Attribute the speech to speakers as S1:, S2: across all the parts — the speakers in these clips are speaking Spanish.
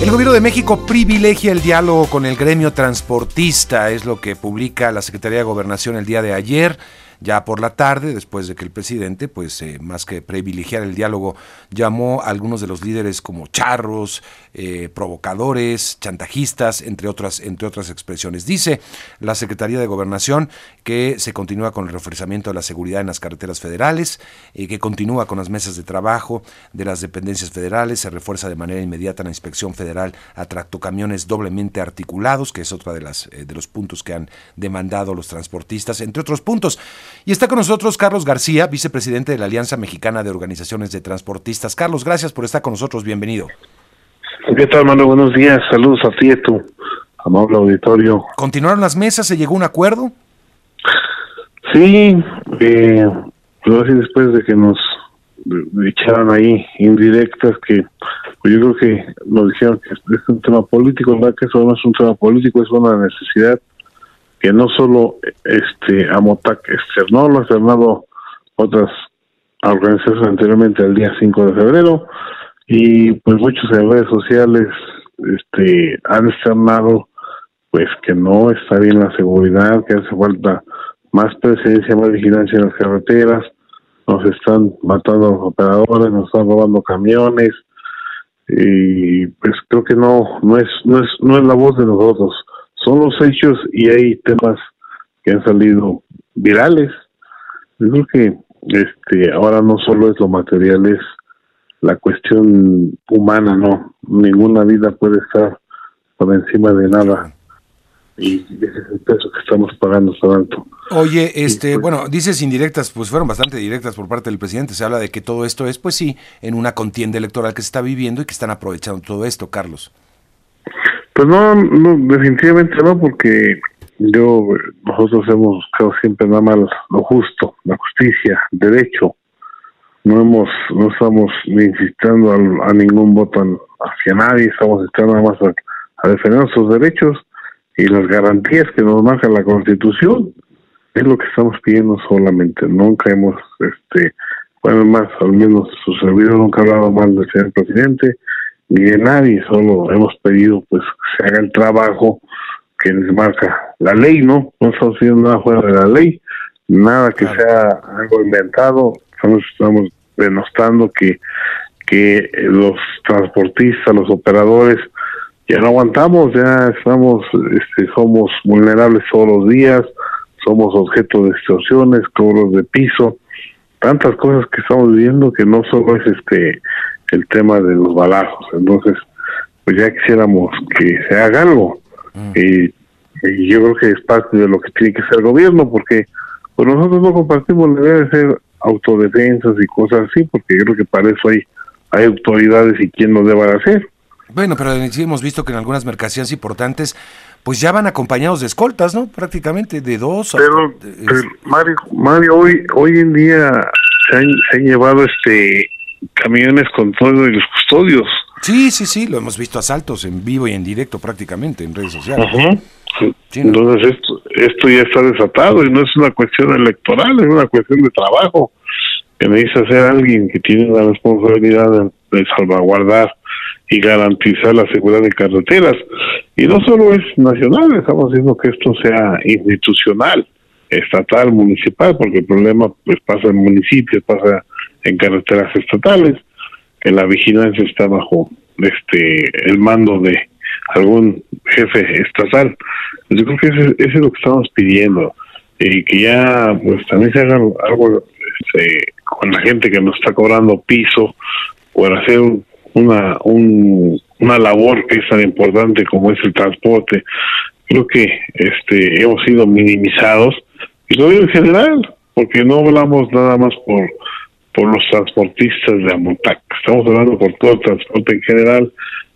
S1: El gobierno de México privilegia el diálogo con el gremio transportista, es lo que publica la Secretaría de Gobernación el día de ayer ya por la tarde, después de que el presidente, pues eh, más que privilegiar el diálogo, llamó a algunos de los líderes como charros, eh, provocadores, chantajistas, entre otras, entre otras expresiones. Dice la Secretaría de Gobernación que se continúa con el reforzamiento de la seguridad en las carreteras federales, eh, que continúa con las mesas de trabajo de las dependencias federales, se refuerza de manera inmediata la inspección federal a tractocamiones doblemente articulados, que es otra de las de los puntos que han demandado los transportistas, entre otros puntos. Y está con nosotros Carlos García, vicepresidente de la Alianza Mexicana de Organizaciones de Transportistas. Carlos, gracias por estar con nosotros, bienvenido.
S2: ¿Qué tal, hermano? Buenos días, saludos a ti, a tu amable auditorio.
S1: ¿Continuaron las mesas? ¿Se llegó a un acuerdo?
S2: Sí, eh, así después de que nos echaran ahí indirectas que pues yo creo que nos dijeron que es un tema político, ¿verdad? Que eso no es un tema político, es una necesidad que no solo este Amotac externó, lo han externado otras organizaciones anteriormente el día 5 de febrero y pues muchos en redes sociales este han externado pues que no está bien la seguridad, que hace falta más presencia, más vigilancia en las carreteras, nos están matando los operadores, nos están robando camiones y pues creo que no no es no es no es la voz de nosotros son los hechos y hay temas que han salido virales. Yo creo que este ahora no solo es lo material, es la cuestión humana, no. Ninguna vida puede estar por encima de nada. Y ese es el peso que estamos pagando tanto.
S1: Oye, este, pues bueno, dices indirectas, pues fueron bastante directas por parte del presidente. Se habla de que todo esto es, pues sí, en una contienda electoral que se está viviendo y que están aprovechando todo esto, Carlos.
S2: Pues no, no, definitivamente no, porque yo, nosotros hemos buscado siempre nada más lo justo, la justicia, derecho. No hemos, no estamos ni insistiendo a, ningún voto hacia nadie, estamos estando nada más a, defender nuestros derechos y las garantías que nos marca la Constitución. Es lo que estamos pidiendo solamente. Nunca hemos, este, bueno, más, al menos su servidor nunca ha hablado mal del señor presidente ni de nadie, solo hemos pedido pues que se haga el trabajo que les marca la ley, ¿no? No estamos haciendo nada fuera de la ley, nada que sea algo inventado, estamos, estamos denostando que, que los transportistas, los operadores, ya no aguantamos, ya estamos, este, somos vulnerables todos los días, somos objeto de extorsiones, cobros de piso, tantas cosas que estamos viviendo que no solo es este el tema de los balazos. Entonces, pues ya quisiéramos que se haga algo. Mm. Y, yo creo que es parte de lo que tiene que ser el gobierno, porque pues nosotros no compartimos la idea de ser autodefensas y cosas así, porque yo creo que para eso hay, hay autoridades y quien lo deba hacer.
S1: Bueno, pero sí hemos visto que en algunas mercancías importantes, pues ya van acompañados de escoltas, ¿no? Prácticamente de dos.
S2: Pero, Mario, Mario, hoy, hoy en día se han, se han llevado este camiones con todos los custodios.
S1: Sí, sí, sí, lo hemos visto asaltos en vivo y en directo prácticamente en redes sociales.
S2: Entonces esto, esto ya está desatado y no es una cuestión electoral, es una cuestión de trabajo que necesita ser alguien que tiene la responsabilidad de, salvaguardar y garantizar la seguridad de carreteras. Y no solo es nacional, estamos haciendo que esto sea institucional, estatal, municipal, porque el problema pues pasa en municipios, pasa en carreteras estatales, que la vigilancia está bajo este el mando de algún jefe estatal. Yo creo que ese, es lo que estamos pidiendo y que ya pues también se haga algo este, con la gente que nos está cobrando piso por hacer una una labor que es tan importante como es el transporte. Creo que este hemos sido minimizados y lo digo en general porque no hablamos nada más por por los transportistas de Amotac. Estamos hablando por todo el transporte en general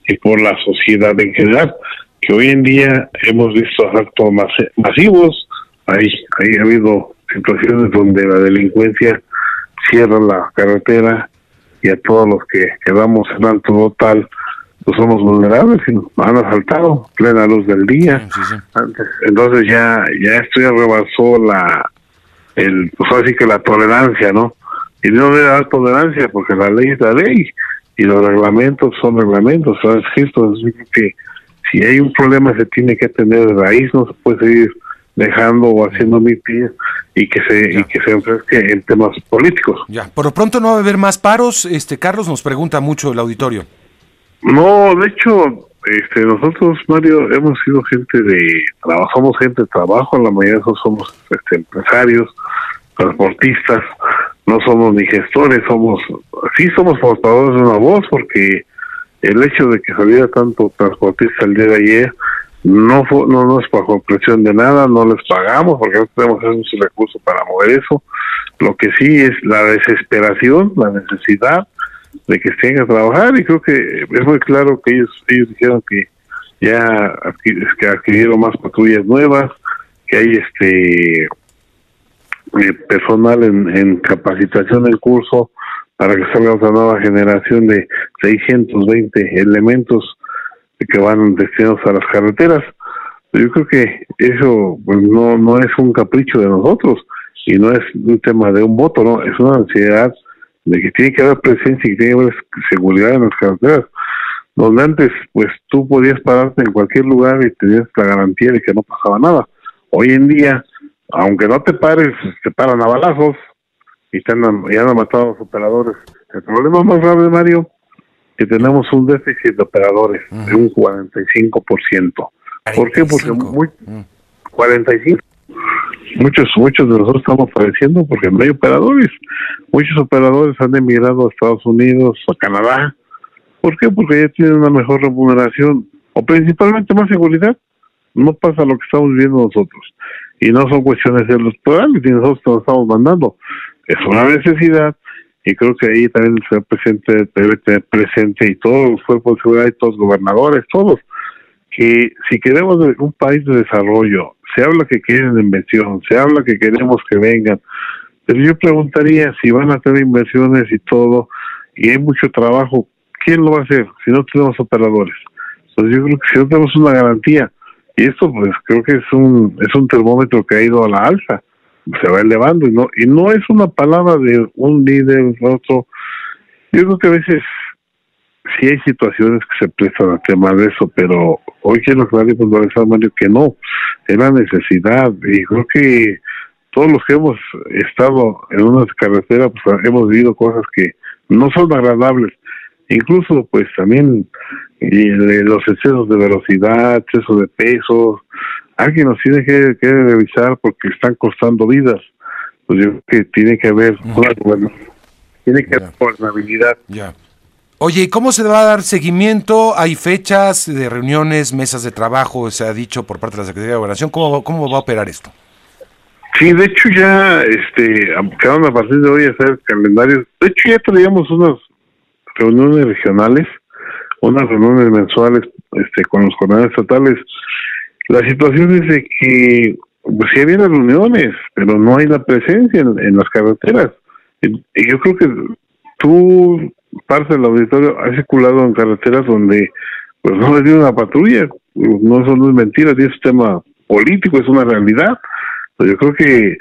S2: y por la sociedad en general, que hoy en día hemos visto actos masivos, hay, hay habido situaciones donde la delincuencia cierra la carretera y a todos los que quedamos en alto total pues somos vulnerables y nos han asaltado plena luz del día. Entonces ya ya esto ya rebasó la el pues así que la tolerancia no y no debe dar tolerancia porque la ley es la ley y los reglamentos son reglamentos, son escritos. que si hay un problema se tiene que atender de raíz, no se puede seguir dejando o haciendo pie y que se y que se enfresque en temas políticos.
S1: Ya, por lo pronto no va a haber más paros, este Carlos nos pregunta mucho el auditorio.
S2: No, de hecho, este nosotros Mario hemos sido gente de trabajamos gente de trabajo, la mayoría de nosotros somos este, empresarios, transportistas, no somos ni gestores, somos sí somos portadores de una voz porque el hecho de que saliera tanto transportista el día de ayer no, no nos bajo presión de nada, no les pagamos porque no tenemos esos recursos para mover eso. Lo que sí es la desesperación, la necesidad de que estén a trabajar y creo que es muy claro que ellos ellos dijeron que ya que adquirieron más patrullas nuevas, que hay este eh, personal en, capacitación en curso para que salga otra nueva generación de 620 elementos que van destinados a las carreteras. Yo creo que eso pues, no, no es un capricho de nosotros y no es un tema de un voto, no, es una ansiedad de que tiene que haber presencia y que tiene que haber seguridad en las carreteras. Donde antes, pues tú podías pararte en cualquier lugar y tenías la garantía de que no pasaba nada. Hoy en día, aunque no te pares, te paran a balazos y te han, ya han matado a los operadores. El problema más grave, Mario, que tenemos un déficit de operadores de un 45%. ¿Por qué? Porque muy, 45. Muchos, muchos de nosotros estamos padeciendo porque no hay operadores. Muchos operadores han emigrado a Estados Unidos, a Canadá. ¿Por qué? Porque ya tienen una mejor remuneración o principalmente más seguridad. No pasa lo que estamos viendo nosotros. Y no son cuestiones de los programas y nosotros nos estamos mandando. Es una necesidad y creo que ahí también el señor presidente debe tener presente y todos los cuerpos de seguridad y todos los gobernadores, todos, que si queremos un país de desarrollo, se habla que quieren inversión, se habla que queremos que vengan, pero yo preguntaría si van a tener inversiones y todo, y hay mucho trabajo, ¿quién lo va a hacer si no tenemos operadores? Entonces yo creo que si no tenemos una garantía, y esto pues creo que es un, es un termómetro que ha ido a la alza, se va elevando y no y no es una palabra de un líder otro. Yo creo que a veces sí hay situaciones que se prestan a tema de eso pero hoy quiero aclarar y puntualizar Mario que no es la necesidad. Y creo que todos los que hemos estado en una carretera pues hemos vivido cosas que no son agradables. Incluso pues también y los excesos de velocidad, exceso de pesos, alguien nos tiene que, revisar porque están costando vidas. Pues yo creo que tiene que haber una tiene que haber gobernabilidad.
S1: Ya. Oye, ¿cómo se va a dar seguimiento? ¿Hay fechas de reuniones, mesas de trabajo, se ha dicho por parte de la Secretaría de Gobernación? ¿Cómo, cómo va a operar esto?
S2: Sí, de hecho ya este, quedaron a partir de hoy a hacer calendarios. De hecho ya traíamos unas reuniones regionales, unas reuniones mensuales este, con los coordinadores estatales la situación es de que pues sí había reuniones, pero no hay la presencia en, las carreteras. Y, yo creo que tú, parte del auditorio, has circulado en carreteras donde pues no le dio una patrulla. No, eso no es mentira, es un tema político, es una realidad. Pues yo creo que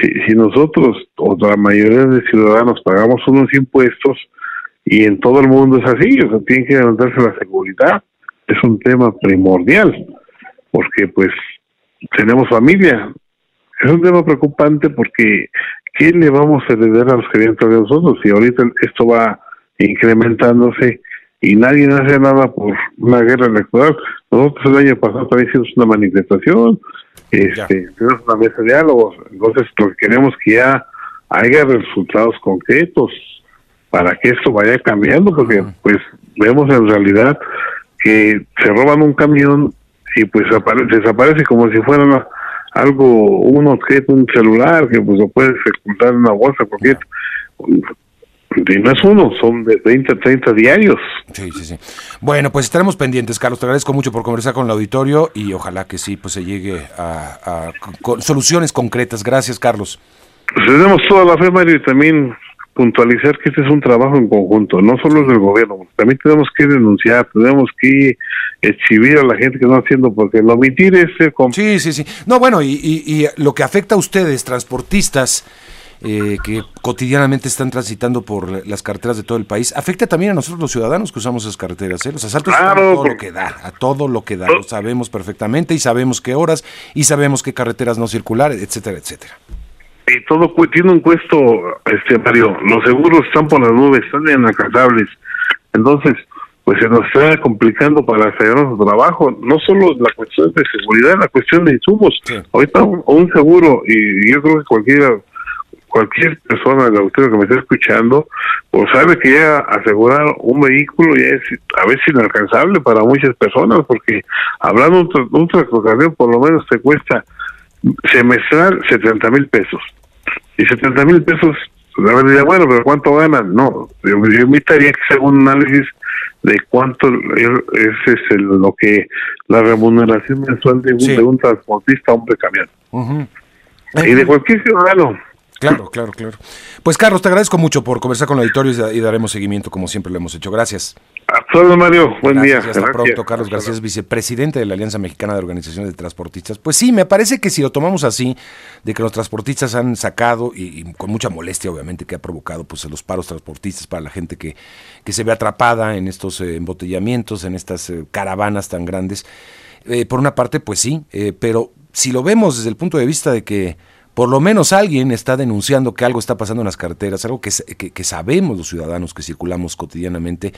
S2: si, si nosotros o la mayoría de ciudadanos pagamos unos impuestos y en todo el mundo es así, o sea, tiene que levantarse la seguridad, es un tema primordial porque pues tenemos familia. Es un tema preocupante porque ¿qué le vamos a heredar a los que vienen de nosotros? Si ahorita esto va incrementándose y nadie hace nada por una guerra electoral. Nosotros el año pasado también hicimos una manifestación, este, tenemos una mesa de diálogos, entonces lo que queremos que ya haya resultados concretos para que esto vaya cambiando, porque pues vemos en realidad que se roban un camión y pues desaparece como si fuera algo, un objeto, un celular que pues lo puedes ocultar en una bolsa, porque y no es uno, son de 20 a 30 diarios.
S1: Sí, sí, sí. Bueno, pues estaremos pendientes, Carlos. Te agradezco mucho por conversar con el auditorio y ojalá que sí, pues se llegue a, soluciones concretas. Gracias, Carlos.
S2: Pues tenemos toda la fe, Mario, y también puntualizar que este es un trabajo en conjunto, no solo es del gobierno, también tenemos que denunciar, tenemos que exhibir a la gente que está haciendo, porque lo omitir es...
S1: Sí, sí, sí. No, bueno, y, y, lo que afecta a ustedes, transportistas, eh, que cotidianamente están transitando por las carreteras de todo el país, afecta también a nosotros los ciudadanos que usamos esas carreteras. ¿eh? Los asaltos a todo lo que da, a todo lo que da, lo sabemos perfectamente y sabemos qué horas y sabemos qué carreteras no circular, etcétera, etcétera.
S2: Y todo tiene un cuesto, este Mario, los seguros están por las nubes, están inalcanzables. Entonces, pues se nos está complicando para hacer nuestro trabajo. No solo la cuestión de seguridad, la cuestión de insumos. Ahorita un, seguro, y yo creo que cualquiera cualquier persona de usted que me esté escuchando, pues sabe que ya asegurar un vehículo ya es a veces inalcanzable para muchas personas, porque hablando de un, un por lo menos te cuesta semestral 70 mil pesos. Y 70 mil pesos, la verdad, bueno, pero ¿cuánto ganan? No, yo, yo invitaría que se haga un análisis de cuánto es, es lo que la remuneración mensual de un, transportista hombre camión. Y de cualquier ciudadano.
S1: Claro, claro, claro. Pues Carlos, te agradezco mucho por conversar con el auditorio y, daremos seguimiento como siempre lo hemos hecho. Gracias.
S2: Hasta Mario. Buen día.
S1: Hasta pronto, Carlos García, vicepresidente de la Alianza Mexicana de Organizaciones de Transportistas. Pues sí, me parece que si lo tomamos así, de que los transportistas han sacado, y, con mucha molestia obviamente que ha provocado pues los paros transportistas para la gente que, que se ve atrapada en estos eh, embotellamientos, en estas eh, caravanas tan grandes, eh, por una parte, pues sí, pero si lo vemos desde el punto de vista de que por lo menos alguien está denunciando que algo está pasando en las carreteras, algo que, que, sabemos los ciudadanos que circulamos cotidianamente,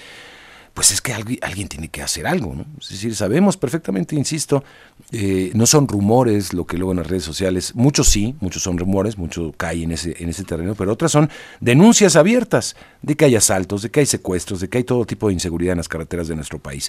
S1: pues es que alguien, tiene que hacer algo, ¿no? Es decir, sabemos perfectamente, insisto, eh, no son rumores lo que luego en las redes sociales, muchos sí, muchos son rumores, mucho cae en ese, en ese terreno, pero otras son denuncias abiertas de que hay asaltos, de que hay secuestros, de que hay todo tipo de inseguridad en las carreteras de nuestro país.